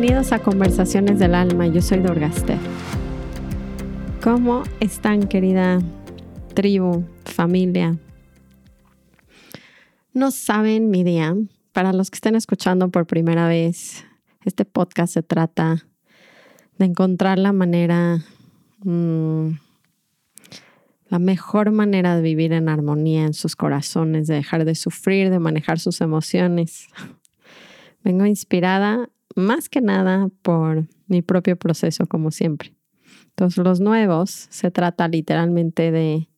Bienvenidos a Conversaciones del Alma, yo soy Dorgaster. ¿Cómo están querida tribu, familia? No saben mi día. Para los que estén escuchando por primera vez, este podcast se trata de encontrar la manera, mm, la mejor manera de vivir en armonía en sus corazones, de dejar de sufrir, de manejar sus emociones. Vengo inspirada más que nada por mi propio proceso, como siempre. Entonces, los nuevos se trata literalmente de,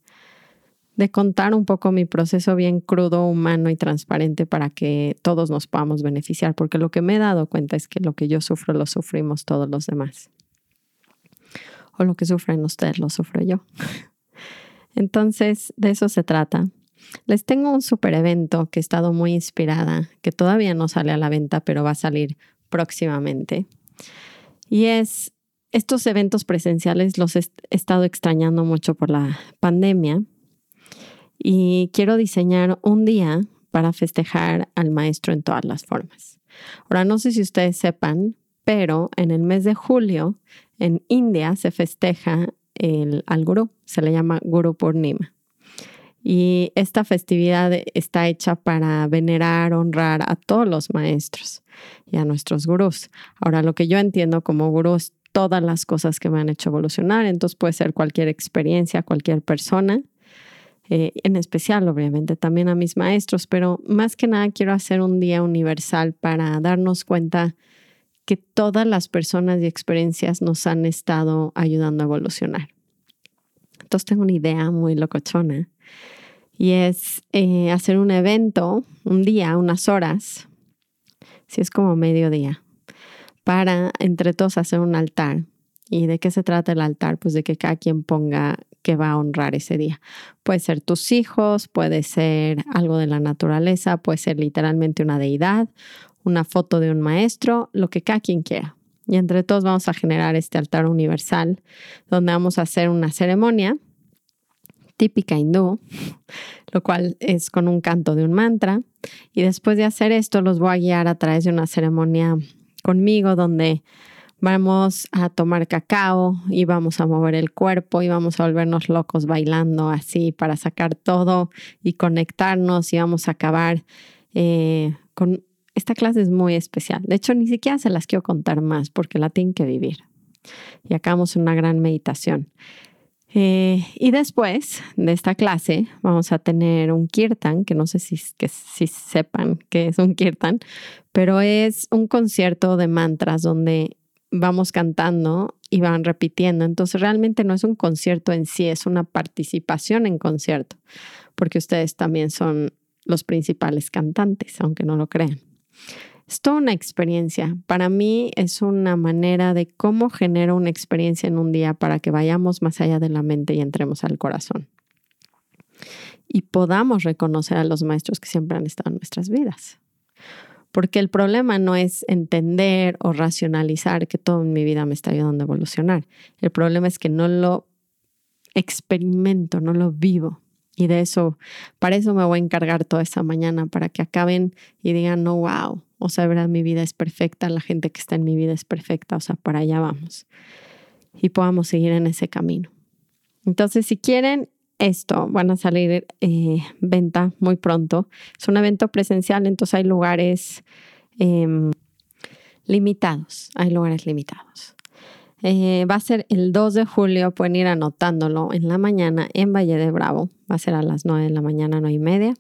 de contar un poco mi proceso bien crudo, humano y transparente para que todos nos podamos beneficiar, porque lo que me he dado cuenta es que lo que yo sufro lo sufrimos todos los demás. O lo que sufren ustedes lo sufro yo. Entonces, de eso se trata. Les tengo un super evento que he estado muy inspirada, que todavía no sale a la venta, pero va a salir próximamente. Y es, estos eventos presenciales los he estado extrañando mucho por la pandemia y quiero diseñar un día para festejar al maestro en todas las formas. Ahora, no sé si ustedes sepan, pero en el mes de julio en India se festeja el, al gurú, se le llama Guru Purnima. Y esta festividad está hecha para venerar, honrar a todos los maestros y a nuestros gurús. Ahora, lo que yo entiendo como gurú es todas las cosas que me han hecho evolucionar, entonces puede ser cualquier experiencia, cualquier persona, eh, en especial obviamente también a mis maestros, pero más que nada quiero hacer un día universal para darnos cuenta que todas las personas y experiencias nos han estado ayudando a evolucionar. Entonces tengo una idea muy locochona y es eh, hacer un evento, un día, unas horas, si es como mediodía, para entre todos hacer un altar. ¿Y de qué se trata el altar? Pues de que cada quien ponga que va a honrar ese día. Puede ser tus hijos, puede ser algo de la naturaleza, puede ser literalmente una deidad, una foto de un maestro, lo que cada quien quiera. Y entre todos vamos a generar este altar universal donde vamos a hacer una ceremonia típica hindú, lo cual es con un canto de un mantra. Y después de hacer esto, los voy a guiar a través de una ceremonia conmigo donde vamos a tomar cacao y vamos a mover el cuerpo y vamos a volvernos locos bailando así para sacar todo y conectarnos y vamos a acabar eh, con... Esta clase es muy especial. De hecho, ni siquiera se las quiero contar más porque la tienen que vivir. Y acabamos una gran meditación. Eh, y después de esta clase vamos a tener un kirtan, que no sé si, que, si sepan qué es un kirtan, pero es un concierto de mantras donde vamos cantando y van repitiendo. Entonces realmente no es un concierto en sí, es una participación en concierto, porque ustedes también son los principales cantantes, aunque no lo crean. Es toda una experiencia. Para mí es una manera de cómo genero una experiencia en un día para que vayamos más allá de la mente y entremos al corazón. Y podamos reconocer a los maestros que siempre han estado en nuestras vidas. Porque el problema no es entender o racionalizar que todo en mi vida me está ayudando a evolucionar. El problema es que no lo experimento, no lo vivo. Y de eso, para eso me voy a encargar toda esta mañana, para que acaben y digan, no, wow, o sea, verdad, mi vida es perfecta, la gente que está en mi vida es perfecta, o sea, para allá vamos. Y podamos seguir en ese camino. Entonces, si quieren esto, van a salir eh, venta muy pronto. Es un evento presencial, entonces hay lugares em, limitados, hay lugares limitados. Eh, va a ser el 2 de julio, pueden ir anotándolo en la mañana en Valle de Bravo. Va a ser a las 9 de la mañana, 9 y media.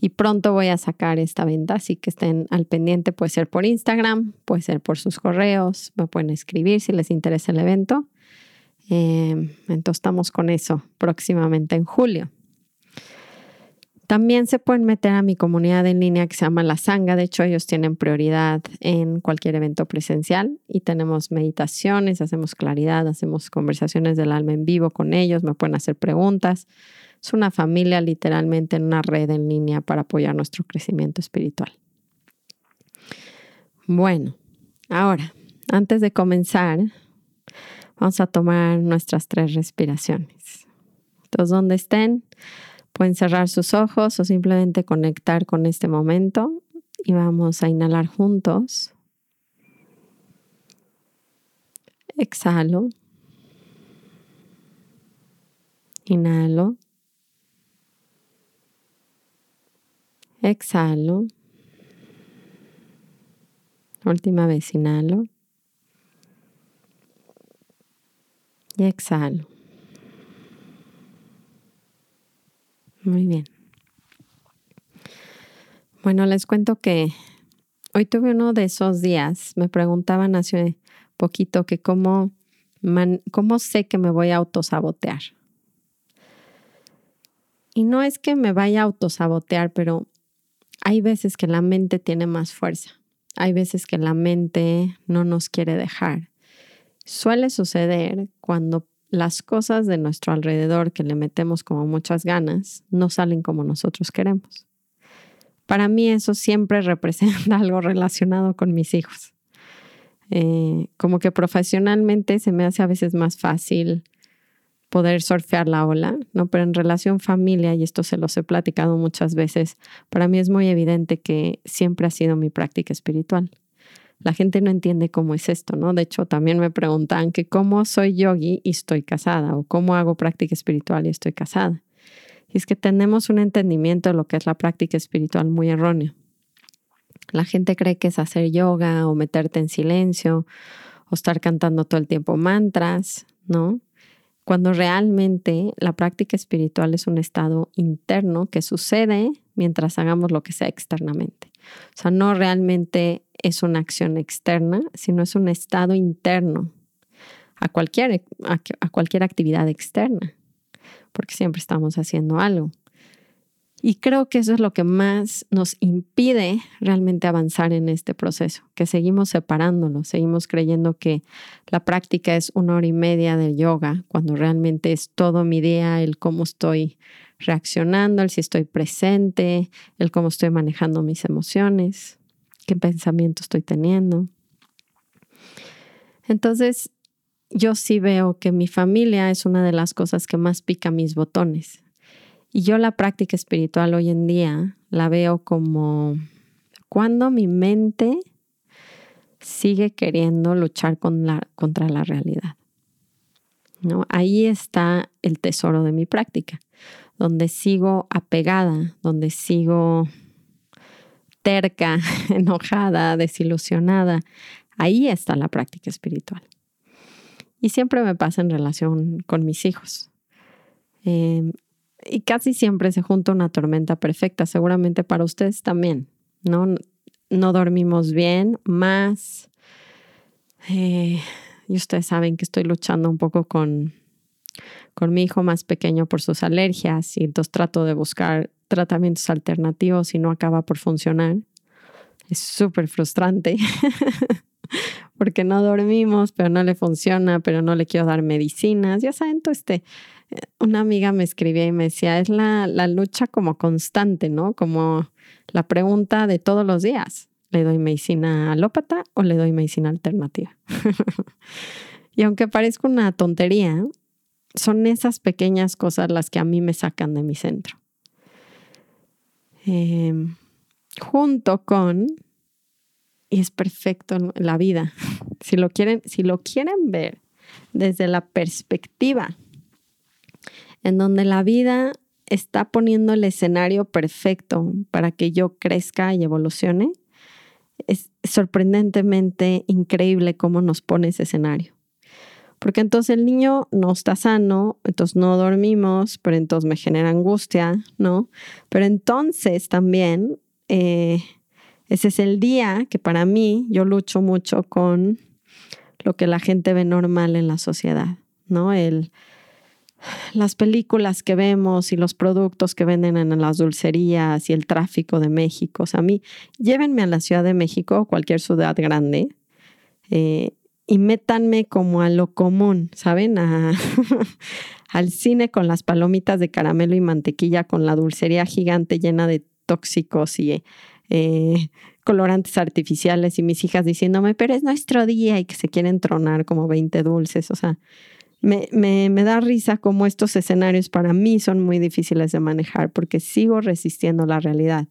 Y pronto voy a sacar esta venta, así que estén al pendiente. Puede ser por Instagram, puede ser por sus correos, me pueden escribir si les interesa el evento. Eh, entonces estamos con eso próximamente en julio. También se pueden meter a mi comunidad en línea que se llama La Sanga. De hecho, ellos tienen prioridad en cualquier evento presencial y tenemos meditaciones, hacemos claridad, hacemos conversaciones del alma en vivo con ellos, me pueden hacer preguntas. Es una familia literalmente en una red en línea para apoyar nuestro crecimiento espiritual. Bueno, Ahora, antes de comenzar, vamos a tomar nuestras tres respiraciones. Entonces, donde estén, pueden cerrar sus ojos o simplemente conectar con este momento y vamos a inhalar juntos. Exhalo. Inhalo. Exhalo. Última vez, inhalo. Y exhalo. Muy bien. Bueno, les cuento que hoy tuve uno de esos días. Me preguntaban hace poquito que cómo, cómo sé que me voy a autosabotear. Y no es que me vaya a autosabotear, pero hay veces que la mente tiene más fuerza. Hay veces que la mente no nos quiere dejar. Suele suceder cuando las cosas de nuestro alrededor que le metemos como muchas ganas no salen como nosotros queremos. Para mí eso siempre representa algo relacionado con mis hijos. Eh, como que profesionalmente se me hace a veces más fácil poder surfear la ola, ¿no? Pero en relación familia, y esto se los he platicado muchas veces, para mí es muy evidente que siempre ha sido mi práctica espiritual. La gente no entiende cómo es esto, ¿no? De hecho, también me preguntan que cómo soy yogi y estoy casada, o cómo hago práctica espiritual y estoy casada. Y es que tenemos un entendimiento de lo que es la práctica espiritual muy erróneo. La gente cree que es hacer yoga o meterte en silencio o estar cantando todo el tiempo mantras, ¿no? cuando realmente la práctica espiritual es un estado interno que sucede mientras hagamos lo que sea externamente. O sea, no realmente es una acción externa, sino es un estado interno a cualquier, a, cualquier actividad externa, porque siempre estamos haciendo algo. Y creo que eso es lo que más nos impide realmente avanzar en este proceso, que seguimos separándolo, seguimos creyendo que la práctica es una hora y media de yoga, cuando realmente es todo mi día, el cómo estoy reaccionando, el si estoy presente, el cómo estoy manejando mis emociones, qué pensamiento estoy teniendo. Entonces, yo sí veo que mi familia es una de las cosas que más pica mis botones. Y yo la práctica espiritual hoy en día la veo como cuando mi mente sigue queriendo luchar con la, contra la realidad. ¿no? Ahí está el tesoro de mi práctica, donde sigo apegada, donde sigo terca, enojada, desilusionada. Ahí está la práctica espiritual. Y siempre me pasa en relación con mis hijos. Eh, y casi siempre se junta una tormenta perfecta, seguramente para ustedes también, ¿no? No dormimos bien, más. Eh, y ustedes saben que estoy luchando un poco con, con mi hijo más pequeño por sus alergias y entonces trato de buscar tratamientos alternativos y no acaba por funcionar. Es súper frustrante porque no dormimos, pero no le funciona, pero no le quiero dar medicinas. Ya saben, todo este una amiga me escribía y me decía, es la, la lucha como constante, ¿no? Como la pregunta de todos los días. ¿Le doy medicina alópata o le doy medicina alternativa? y aunque parezca una tontería, son esas pequeñas cosas las que a mí me sacan de mi centro. Em, junto con, y es perfecto la vida, si lo quieren, si lo quieren ver desde la perspectiva en donde la vida está poniendo el escenario perfecto para que yo crezca y evolucione, es sorprendentemente increíble cómo nos pone ese escenario. Porque entonces el niño no está sano, entonces no dormimos, pero entonces me genera angustia, ¿no? Pero entonces también eh, ese es el día que para mí yo lucho mucho con lo que la gente ve normal en la sociedad, ¿no? El, las películas que vemos y los productos que venden en las dulcerías y el tráfico de México. O sea, a mí, llévenme a la Ciudad de México o cualquier ciudad grande eh, y métanme como a lo común, ¿saben? al cine con las palomitas de caramelo y mantequilla, con la dulcería gigante llena de tóxicos y eh, colorantes artificiales y mis hijas diciéndome, pero es nuestro día y que se quieren tronar como 20 dulces. O sea, me, me, me, da risa como estos escenarios para mí son muy difíciles de manejar porque sigo resistiendo la realidad.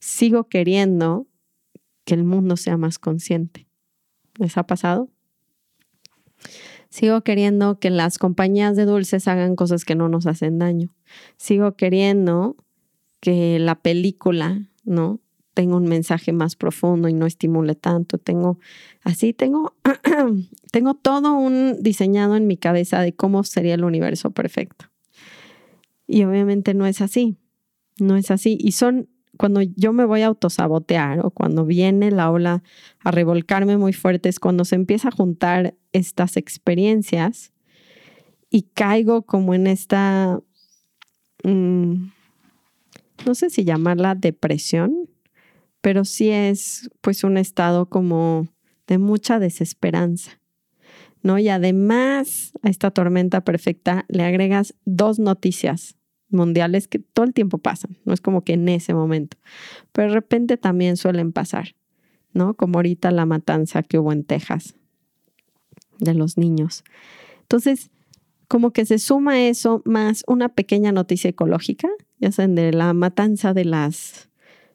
Sigo queriendo que el mundo sea más consciente. ¿Les ha pasado? Sigo queriendo que las compañías de dulces hagan cosas que no nos hacen daño. Sigo queriendo que la película, ¿no? tenga un mensaje más profundo y no estimule tanto. Tengo, así tengo, tengo todo un diseñado en mi cabeza de cómo sería el universo perfecto. Y obviamente no es así, no es así. Y son cuando yo me voy a autosabotear o cuando viene la ola a revolcarme muy fuerte, es cuando se empieza a juntar estas experiencias y caigo como en esta, mm, no sé si llamarla depresión, pero sí es pues un estado como de mucha desesperanza. ¿No? Y además a esta tormenta perfecta le agregas dos noticias mundiales que todo el tiempo pasan, no es como que en ese momento, pero de repente también suelen pasar, ¿no? Como ahorita la matanza que hubo en Texas de los niños. Entonces, como que se suma eso más una pequeña noticia ecológica, ya saben, de la matanza de las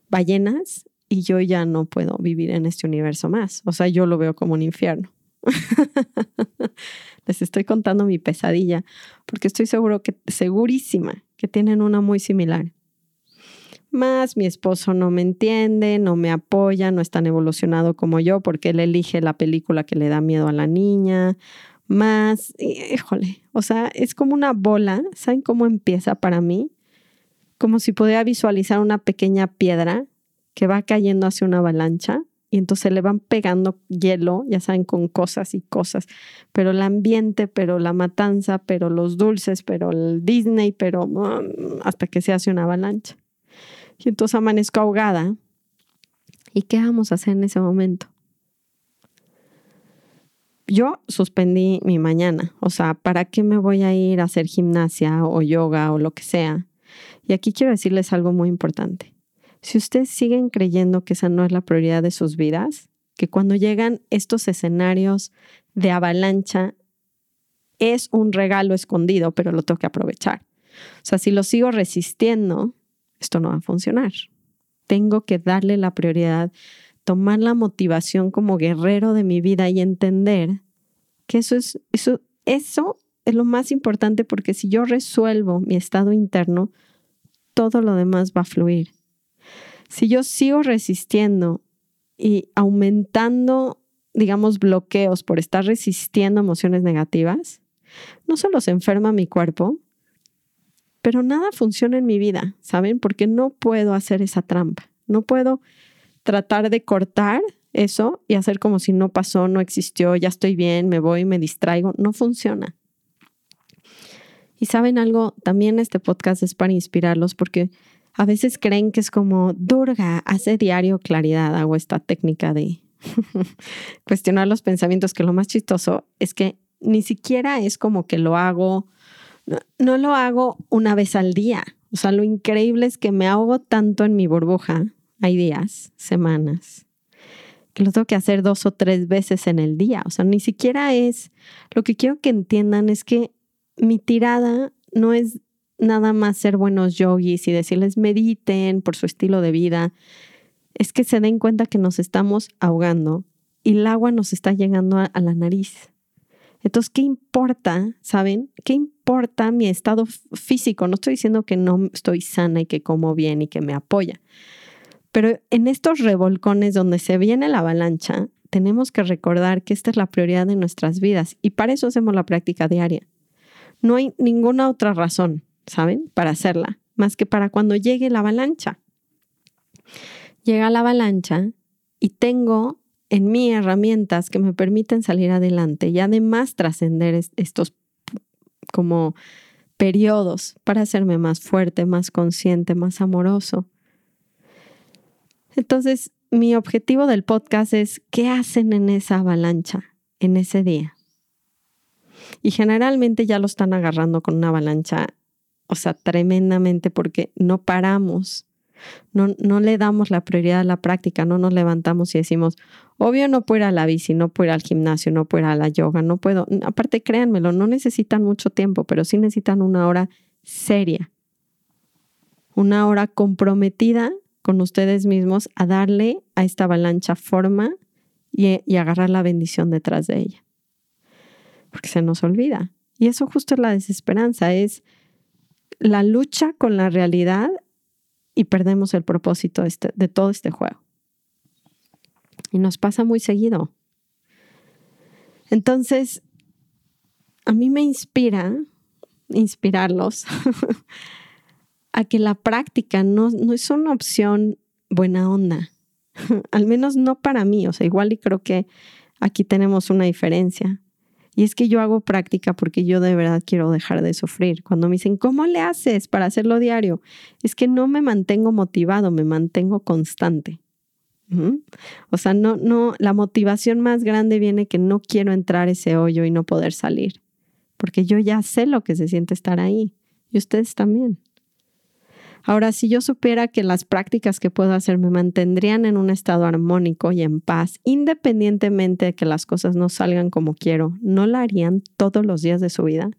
ballenas y yo ya no puedo vivir en este universo más. O sea, yo lo veo como un infierno. Les estoy contando mi pesadilla porque estoy seguro que, segurísima que tienen una muy similar. Más mi esposo no me entiende, no me apoya, no es tan evolucionado como yo porque él elige la película que le da miedo a la niña. Más, híjole, o sea, es como una bola. ¿Saben cómo empieza para mí? Como si pudiera visualizar una pequeña piedra que va cayendo hacia una avalancha y entonces le van pegando hielo, ya saben, con cosas y cosas, pero el ambiente, pero la matanza, pero los dulces, pero el Disney, pero mm, hasta que se hace una avalancha. Y entonces amanezco ahogada. ¿Y qué vamos a hacer en ese momento? Yo suspendí mi mañana, o sea, ¿para qué me voy a ir a hacer gimnasia o yoga o lo que sea? Y aquí quiero decirles algo muy importante. Si ustedes siguen creyendo que esa no es la prioridad de sus vidas, que cuando llegan estos escenarios de avalancha es un regalo escondido, pero lo tengo que aprovechar. O sea, si lo sigo resistiendo, esto no va a funcionar. Tengo que darle la prioridad, tomar la motivación como guerrero de mi vida y entender que eso es, eso, eso es lo más importante porque si yo resuelvo mi estado interno, todo lo demás va a fluir. Si yo sigo resistiendo y aumentando, digamos, bloqueos por estar resistiendo emociones negativas, no solo se enferma mi cuerpo, pero nada funciona en mi vida, ¿saben? Porque no puedo hacer esa trampa. No puedo tratar de cortar eso y hacer como si no pasó, no existió, ya estoy bien, me voy, me distraigo. No funciona. Y saben algo, también este podcast es para inspirarlos porque a veces creen que es como, Durga, hace diario claridad, hago esta técnica de cuestionar los pensamientos, que lo más chistoso es que ni siquiera es como que lo hago, no, lo hago una vez al día. O sea, lo increíble es que me ahogo tanto en mi burbuja, hay días, semanas, que lo tengo que hacer dos o tres veces en el día. O sea, ni siquiera es, lo que quiero que entiendan es que mi tirada no es nada más ser buenos yogis y decirles mediten por su estilo de vida, es que se den cuenta que nos estamos ahogando y el agua nos está llegando a, la nariz. Entonces, ¿qué importa? ¿Saben? ¿Qué importa mi estado físico? No estoy diciendo que no estoy sana y que como bien y que me apoya. Pero en estos revolcones donde se viene la avalancha, tenemos que recordar que esta es la prioridad de nuestras vidas y para eso hacemos la práctica diaria. No hay ninguna otra razón. ¿Saben? Para hacerla, más que para cuando llegue la avalancha. Llega la avalancha y tengo en mí herramientas que me permiten salir adelante y además trascender estos como periodos para hacerme más fuerte, más consciente, más amoroso. Entonces, mi objetivo del podcast es qué hacen en esa avalancha, en ese día. Y generalmente ya lo están agarrando con una avalancha o sea, tremendamente porque no paramos. No, no le damos la prioridad a la práctica, no nos levantamos y decimos, obvio no puedo ir a la bici, no puedo ir al gimnasio, no puedo ir a la yoga, no puedo. Aparte, créanmelo, no necesitan mucho tiempo, pero sí necesitan una hora seria, una hora comprometida con ustedes mismos a darle a esta avalancha forma y, y agarrar la bendición detrás de ella. Porque se nos olvida. Y eso justo es la desesperanza, es la lucha con la realidad y perdemos el propósito este, de todo este juego. Y nos pasa muy seguido. Entonces, a mí me inspira inspirarlos a que la práctica no, no es una opción buena onda, al menos no para mí, o sea, igual y creo que aquí tenemos una diferencia. Y es que yo hago práctica porque yo de verdad quiero dejar de sufrir. Cuando me dicen, ¿cómo le haces para hacerlo diario? Es que no me mantengo motivado, me mantengo constante. O sea, no, no, la motivación más grande viene que no quiero entrar ese hoyo y no poder salir. Porque yo ya sé lo que se siente estar ahí. Y ustedes también. Ahora, si yo supiera que las prácticas que puedo hacer me mantendrían en un estado armónico y en paz, independientemente de que las cosas no salgan como quiero, ¿no la harían todos los días de su vida?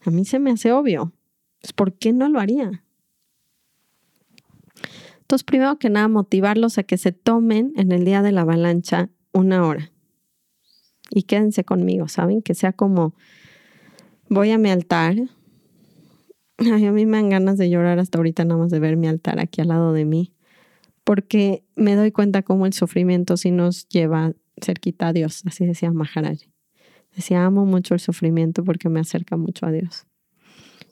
A mí se me hace obvio. Pues, ¿Por qué no lo haría? Entonces, primero que nada, motivarlos a que se tomen en el día de la avalancha una hora. Y quédense conmigo, ¿saben? Que sea como, voy a mi altar, Ay, a mí me dan ganas de llorar hasta ahorita nada más de ver mi altar aquí al lado de mí, porque me doy cuenta cómo el sufrimiento sí nos lleva cerquita a Dios, así decía Maharaj. Decía, amo mucho el sufrimiento porque me acerca mucho a Dios.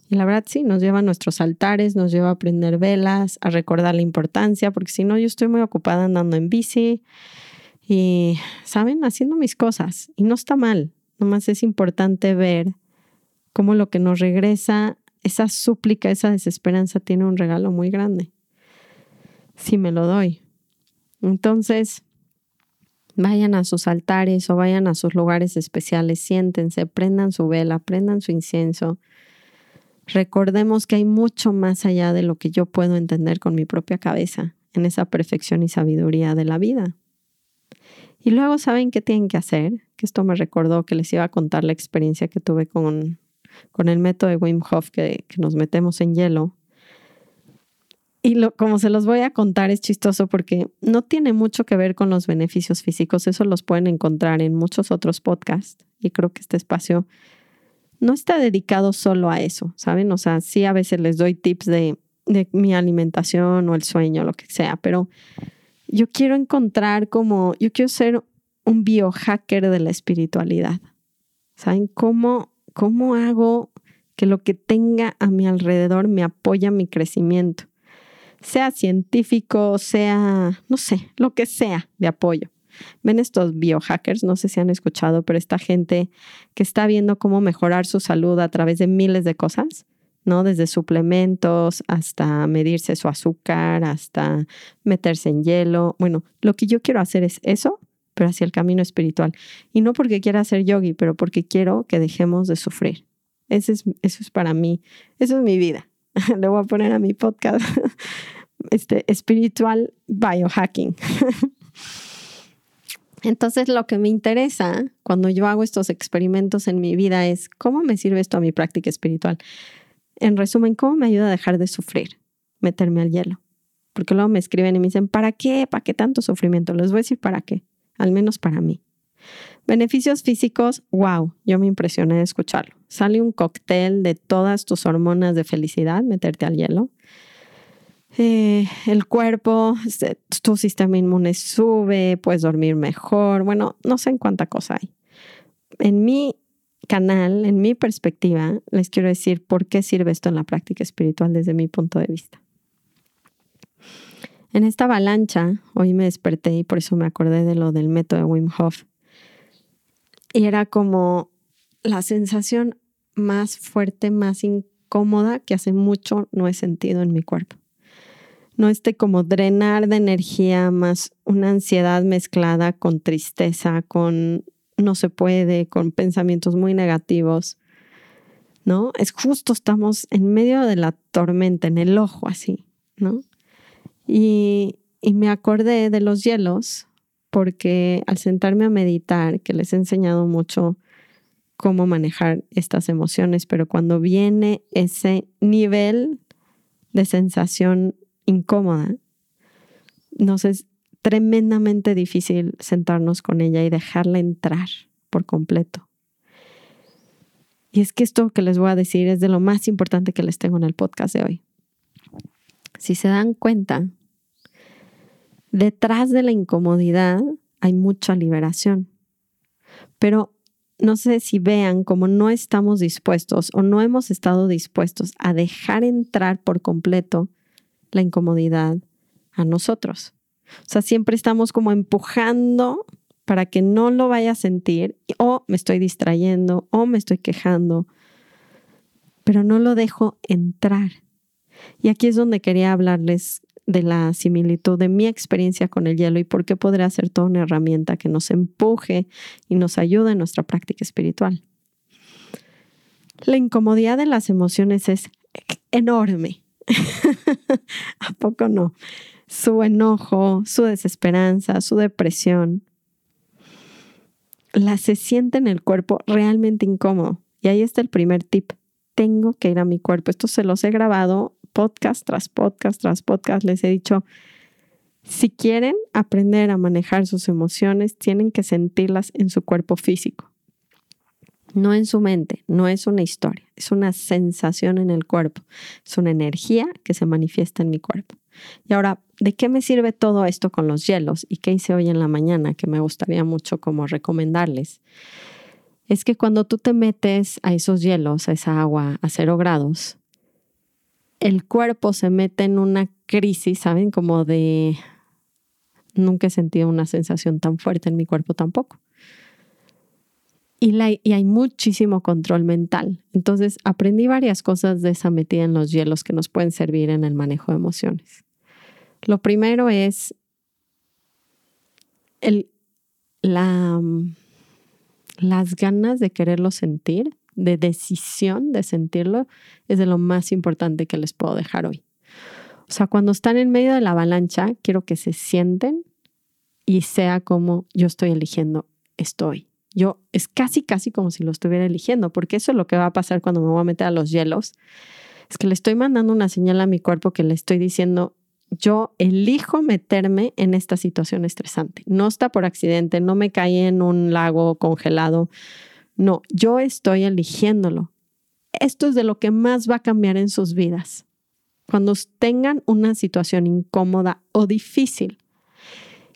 Y la verdad sí, nos lleva a nuestros altares, nos lleva a prender velas, a recordar la importancia, porque si no, yo estoy muy ocupada andando en bici y, ¿saben? Haciendo mis cosas. Y no está mal, nomás es importante ver cómo lo que nos regresa esa súplica, esa desesperanza tiene un regalo muy grande. Si me lo doy. Entonces, vayan a sus altares o vayan a sus lugares especiales, siéntense, prendan su vela, prendan su incienso. Recordemos que hay mucho más allá de lo que yo puedo entender con mi propia cabeza en esa perfección y sabiduría de la vida. Y luego saben qué tienen que hacer, que esto me recordó que les iba a contar la experiencia que tuve con con el método de Wim Hof que, nos metemos en hielo. Y lo, como se los voy a contar es chistoso porque no tiene mucho que ver con los beneficios físicos, eso los pueden encontrar en muchos otros podcasts y creo que este espacio no está dedicado solo a eso, ¿saben? O sea, sí a veces les doy tips de, de mi alimentación o el sueño, lo que sea, pero yo quiero encontrar como, yo quiero ser un biohacker de la espiritualidad. ¿Saben cómo ¿Cómo hago que lo que tenga a mi alrededor me apoya mi crecimiento? Sea científico, sea, no sé, lo que sea de apoyo. Ven estos biohackers, no sé si han escuchado, pero esta gente que está viendo cómo mejorar su salud a través de miles de cosas, ¿no? Desde suplementos hasta medirse su azúcar, hasta meterse en hielo. Bueno, lo que yo quiero hacer es eso, pero hacia el camino espiritual. Y no porque quiera ser yogi, pero porque quiero que dejemos de sufrir. Ese es, eso es para mí, eso es mi vida. Le voy a poner a mi podcast este, espiritual biohacking. Entonces, lo que me interesa cuando yo hago estos experimentos en mi vida es cómo me sirve esto a mi práctica espiritual. En resumen, cómo me ayuda a dejar de sufrir, meterme al hielo. Porque luego me escriben y me dicen, ¿para qué? ¿Para qué tanto sufrimiento? Les voy a decir para qué al menos para mí. Beneficios físicos, wow, yo me impresioné de escucharlo. Sale un cóctel de todas tus hormonas de felicidad, meterte al hielo. Eh, el cuerpo, tu sistema inmune sube, puedes dormir mejor. Bueno, no sé en cuánta cosa hay. En mi canal, en mi perspectiva, les quiero decir por qué sirve esto en la práctica espiritual desde mi punto de vista. En esta avalancha, hoy me desperté y por eso me acordé de lo del método de Wim Hof. Y era como la sensación más fuerte, más incómoda que hace mucho no he sentido en mi cuerpo. No este como drenar de energía, más una ansiedad mezclada con tristeza, con no se puede, con pensamientos muy negativos. ¿No? Es justo, estamos en medio de la tormenta, en el ojo así ¿no? Y, me acordé de los hielos porque al sentarme a meditar, que les he enseñado mucho cómo manejar estas emociones, pero cuando viene ese nivel de sensación incómoda, nos es tremendamente difícil sentarnos con ella y dejarla entrar por completo. Y es que esto que les voy a decir es de lo más importante que les tengo en el podcast de hoy. Si se dan cuenta, detrás de la incomodidad hay mucha liberación. Pero no sé si vean como no estamos dispuestos o no hemos estado dispuestos a dejar entrar por completo la incomodidad a nosotros. O sea, siempre estamos como empujando para que no lo vaya a sentir o me estoy distrayendo o me estoy quejando, pero no lo dejo entrar. Y aquí es donde quería hablarles de la similitud de mi experiencia con el hielo y por qué podría ser toda una herramienta que nos empuje y nos ayude en nuestra práctica espiritual. La incomodidad de las emociones es enorme. ¿A poco no? Su enojo, su desesperanza, su depresión, la se siente en el cuerpo realmente incómodo. Y ahí está el primer tip. Tengo que ir a mi cuerpo. Esto se los he grabado podcast tras podcast tras podcast les he dicho, si quieren aprender a manejar sus emociones, tienen que sentirlas en su cuerpo físico, no en su mente, no es una historia, es una sensación en el cuerpo, es una energía que se manifiesta en mi cuerpo. Y ahora, ¿de qué me sirve todo esto con los hielos y qué hice hoy en la mañana que me gustaría mucho como recomendarles? Es que cuando tú te metes a esos hielos, a esa agua a cero grados, el cuerpo se mete en una crisis, ¿saben? Como de... Nunca he sentido una sensación tan fuerte en mi cuerpo tampoco. Y, y, hay muchísimo control mental. Entonces aprendí varias cosas de esa metida en los hielos que nos pueden servir en el manejo de emociones. Lo primero es el, la, las ganas de quererlo sentir de decisión de sentirlo es de lo más importante que les puedo dejar hoy. O sea, cuando están en medio de la avalancha, quiero que se sienten y sea como yo estoy eligiendo estoy. Yo es casi, casi como si lo estuviera eligiendo, porque eso es lo que va a pasar cuando me voy a meter a los hielos. Es que le estoy mandando una señal a mi cuerpo que le estoy diciendo, yo elijo meterme en esta situación estresante. No está por accidente, no me caí en un lago congelado, no, yo estoy eligiéndolo. Esto es de lo que más va a cambiar en sus vidas. Cuando tengan una situación incómoda o difícil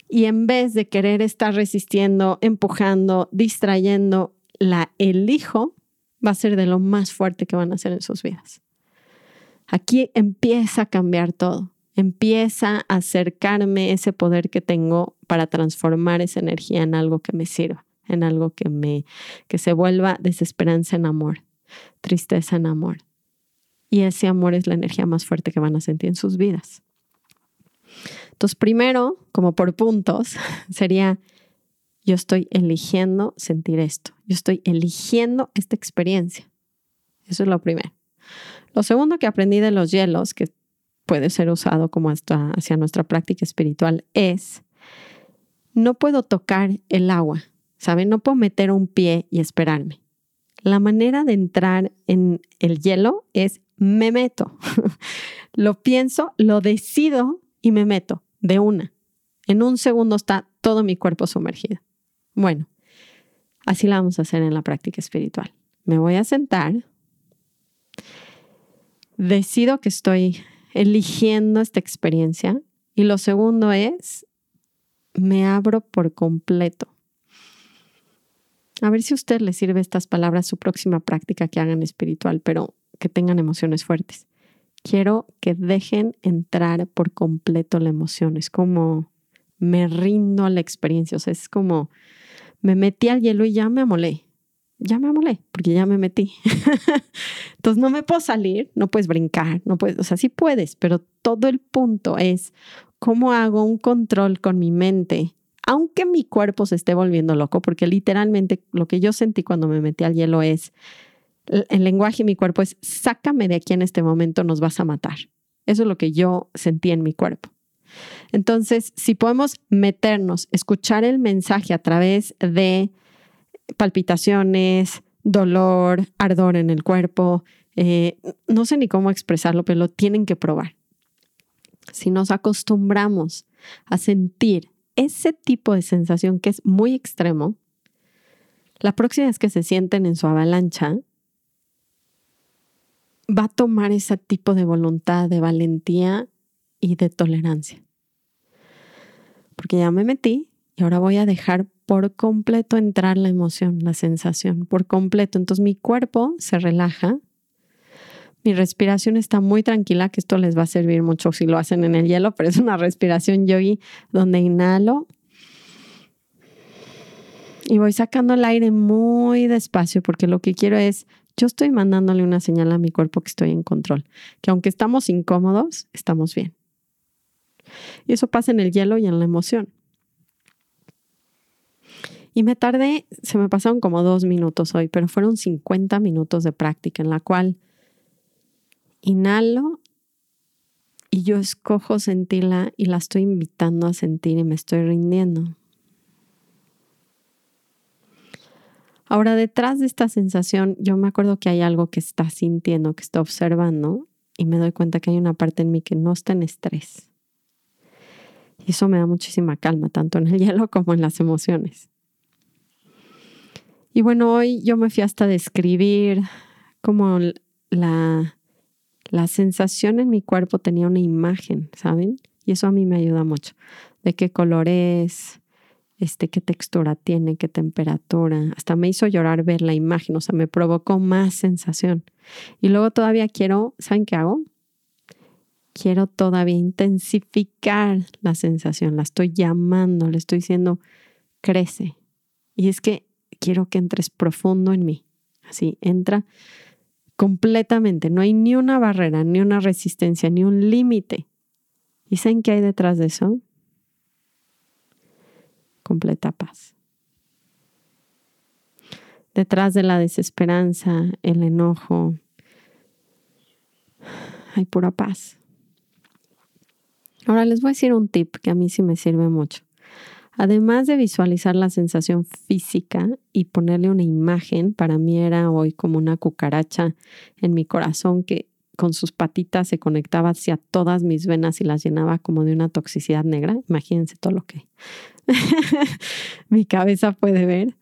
y en vez de querer estar resistiendo, empujando, distrayendo, la elijo, va a ser de lo más fuerte que van a hacer en sus vidas. Aquí empieza a cambiar todo. Empieza a acercarme ese poder que tengo para transformar esa energía en algo que me sirva en algo que me que se vuelva desesperanza en amor, tristeza en amor. Y ese amor es la energía más fuerte que van a sentir en sus vidas. Entonces, primero, como por puntos, sería yo estoy eligiendo sentir esto. Yo estoy eligiendo esta experiencia. Eso es lo primero. Lo segundo que aprendí de los hielos, que puede ser usado como hasta hacia nuestra práctica espiritual, es no puedo tocar el agua. ¿Saben? No puedo meter un pie y esperarme. La manera de entrar en el hielo es me meto. lo pienso, lo decido y me meto de una. En un segundo está todo mi cuerpo sumergido. Bueno, así la vamos a hacer en la práctica espiritual. Me voy a sentar, decido que estoy eligiendo esta experiencia y lo segundo es, me abro por completo. A ver si a usted le sirve estas palabras su próxima práctica que hagan espiritual, pero que tengan emociones fuertes. Quiero que dejen entrar por completo la emoción. Es como me rindo a la experiencia. O sea, es como me metí al hielo y ya me amolé. Ya me amolé porque ya me metí. Entonces no me puedo salir, no puedes brincar, no puedes, o sea, sí puedes, pero todo el punto es cómo hago un control con mi mente aunque mi cuerpo se esté volviendo loco, porque literalmente lo que yo sentí cuando me metí al hielo es, el lenguaje de mi cuerpo es, sácame de aquí en este momento, nos vas a matar. Eso es lo que yo sentí en mi cuerpo. Entonces, si podemos meternos, escuchar el mensaje a través de palpitaciones, dolor, ardor en el cuerpo, eh, no sé ni cómo expresarlo, pero lo tienen que probar. Si nos acostumbramos a sentir ese tipo de sensación que es muy extremo, la próxima vez que se sienten en su avalancha, va a tomar ese tipo de voluntad, de valentía y de tolerancia. Porque ya me metí y ahora voy a dejar por completo entrar la emoción, la sensación, por completo. Entonces mi cuerpo se relaja, mi respiración está muy tranquila, que esto les va a servir mucho si lo hacen en el hielo, pero es una respiración yogi donde inhalo y voy sacando el aire muy despacio porque lo que quiero es, yo estoy mandándole una señal a mi cuerpo que estoy en control, que aunque estamos incómodos, estamos bien. Y eso pasa en el hielo y en la emoción. Y me tardé, se me pasaron como dos minutos hoy, pero fueron 50 minutos de práctica en la cual inhalo y yo escojo sentirla y la estoy invitando a sentir y me estoy rindiendo. Ahora, detrás de esta sensación, yo me acuerdo que hay algo que está sintiendo, que está observando, y me doy cuenta que hay una parte en mí que no está en estrés. Y eso me da muchísima calma, tanto en el hielo como en las emociones. Y bueno, hoy yo me fui hasta describir como la, la sensación en mi cuerpo tenía una imagen, ¿saben? Y eso a mí me ayuda mucho. De qué color es, este, qué textura tiene, qué temperatura. Hasta me hizo llorar ver la imagen, o sea, me provocó más sensación. Y luego todavía quiero, ¿saben qué hago? Quiero todavía intensificar la sensación, la estoy llamando, le estoy diciendo, crece. Y es que quiero que entres profundo en mí. Así, entra completamente. No hay ni una barrera, ni una resistencia, ni un límite. ¿Y saben qué hay detrás de eso? Completa paz. Detrás de la desesperanza, el enojo, hay pura paz. Ahora les voy a decir un tip que a mí sí me sirve mucho. Además de visualizar la sensación física y ponerle una imagen, para mí era hoy como una cucaracha en mi corazón que con sus patitas se conectaba hacia todas mis venas y las llenaba como de una toxicidad negra. Imagínense todo lo que mi cabeza puede ver.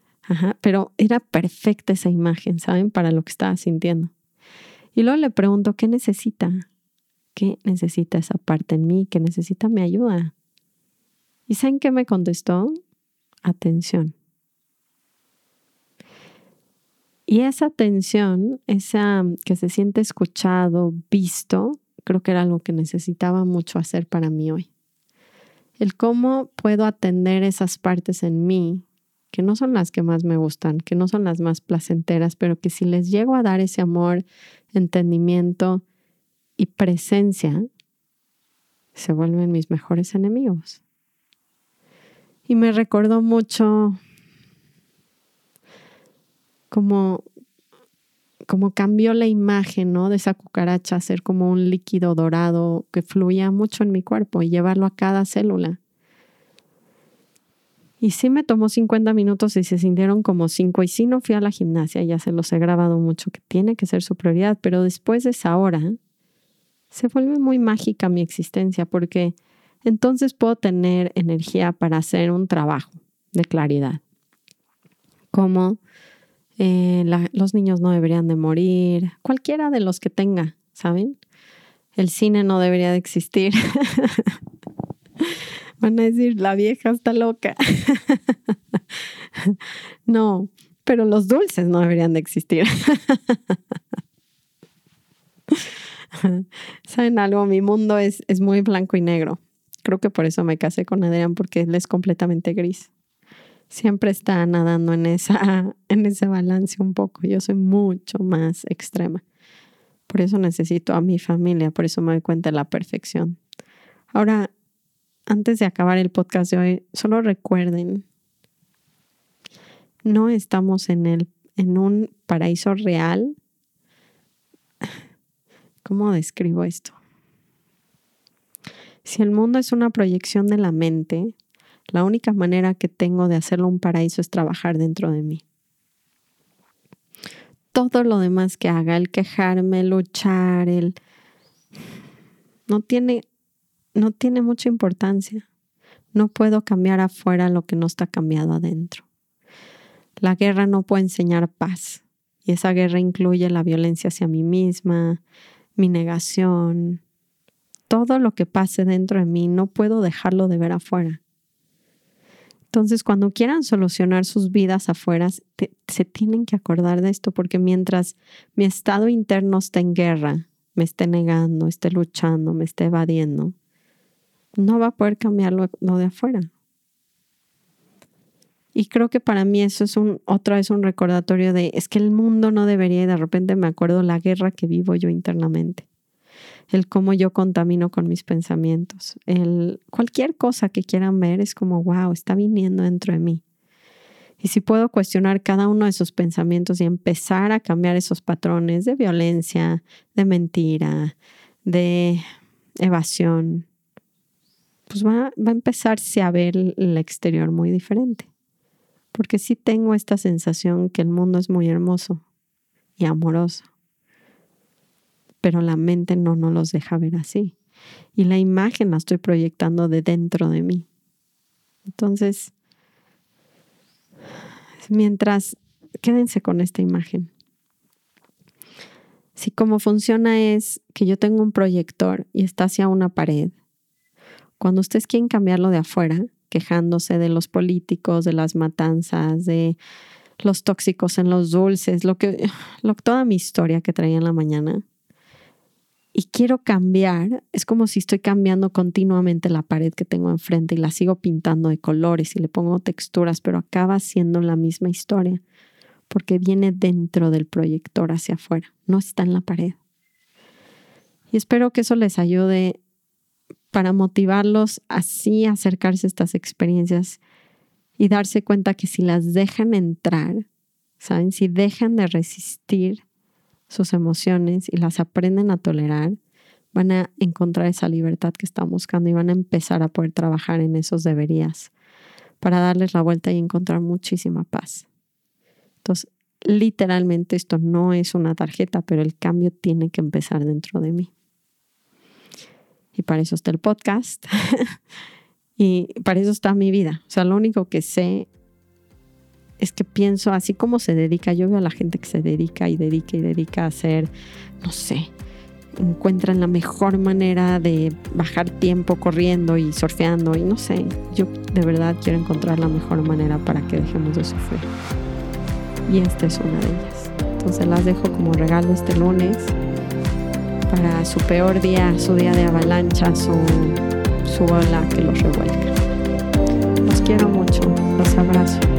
pero era perfecta esa imagen, ¿saben? Para lo que estaba sintiendo. Y luego le pregunto, ¿qué necesita? ¿Qué necesita esa parte en mí? ¿Qué necesita mi ayuda? ¿Y saben qué me contestó? Atención. Y esa atención, esa que se siente escuchado, visto, creo que era algo que necesitaba mucho hacer para mí hoy. El cómo puedo atender esas partes en mí que no son las que más me gustan, que no son las más placenteras, pero que si les llego a dar ese amor, entendimiento y presencia, se vuelven mis mejores enemigos. Y me recordó mucho como, cambió la imagen ¿no? de esa cucaracha a ser como un líquido dorado que fluía mucho en mi cuerpo y llevarlo a cada célula. Y sí me tomó 50 minutos y se sintieron como 5. Y sí no fui a la gimnasia, ya se los he grabado mucho, que tiene que ser su prioridad. Pero después de esa hora, se vuelve muy mágica mi existencia porque entonces puedo tener energía para hacer un trabajo de claridad. Como eh, los niños no deberían de morir, cualquiera de los que tenga, ¿saben? El cine no debería de existir. Van a decir, la vieja está loca. no, pero los dulces no deberían de existir. ¿Saben algo? Mi mundo es, es muy blanco y negro. Creo que por eso me casé con Adrián, porque él es completamente gris. Siempre está nadando en, esa, en ese balance un poco. Yo soy mucho más extrema. Por eso necesito a mi familia, por eso me doy cuenta de la perfección. Ahora, antes de acabar el podcast de hoy, solo recuerden, no estamos en, el, en un paraíso real. ¿Cómo describo esto? Si el mundo es una proyección de la mente, la única manera que tengo de hacerlo un paraíso es trabajar dentro de mí. Todo lo demás que haga, el quejarme, el luchar, el no tiene no tiene mucha importancia. No puedo cambiar afuera lo que no está cambiado adentro. La guerra no puede enseñar paz y esa guerra incluye la violencia hacia mí misma, mi negación, todo lo que pase dentro de mí, no puedo dejarlo de ver afuera. Entonces, cuando quieran solucionar sus vidas afuera, se tienen que acordar de esto, porque mientras mi estado interno esté en guerra, me esté negando, esté luchando, me esté evadiendo, no va a poder cambiar lo, de afuera. Y creo que para mí eso es un, otra vez un recordatorio de, es que el mundo no debería, y de repente me acuerdo la guerra que vivo yo internamente el cómo yo contamino con mis pensamientos. El, cualquier cosa que quieran ver es como, wow, está viniendo dentro de mí. Y si puedo cuestionar cada uno de esos pensamientos y empezar a cambiar esos patrones de violencia, de mentira, de evasión, pues va, a empezarse a ver el exterior muy diferente. Porque sí tengo esta sensación que el mundo es muy hermoso y amoroso pero la mente no nos los deja ver así. Y la imagen la estoy proyectando de dentro de mí. Entonces, mientras, quédense con esta imagen. Si cómo funciona es que yo tengo un proyector y está hacia una pared. Cuando ustedes quieren cambiarlo de afuera, quejándose de los políticos, de las matanzas, de los tóxicos en los dulces, lo que, lo, toda mi historia que traía en la mañana, y quiero cambiar, es como si estoy cambiando continuamente la pared que tengo enfrente y la sigo pintando de colores y le pongo texturas, pero acaba siendo la misma historia porque viene dentro del proyector hacia afuera, no está en la pared. Y espero que eso les ayude para motivarlos así a acercarse a estas experiencias y darse cuenta que si las dejan entrar, ¿saben? Si dejan de resistir sus emociones y las aprenden a tolerar, van a encontrar esa libertad que están buscando y van a empezar a poder trabajar en esos deberías para darles la vuelta y encontrar muchísima paz. Entonces, literalmente esto no es una tarjeta, pero el cambio tiene que empezar dentro de mí. Y para eso está el podcast. y para eso está mi vida. O sea, lo único que sé es que pienso, así como se dedica, yo veo a la gente que se dedica y dedica y dedica a hacer, no sé, encuentran la mejor manera de bajar tiempo corriendo y surfeando y no sé, yo de verdad quiero encontrar la mejor manera para que dejemos de sufrir. Y esta es una de ellas. Entonces las dejo como regalo este lunes para su peor día, su día de avalancha, su, su ola que los revuelca. Los quiero mucho, los abrazo.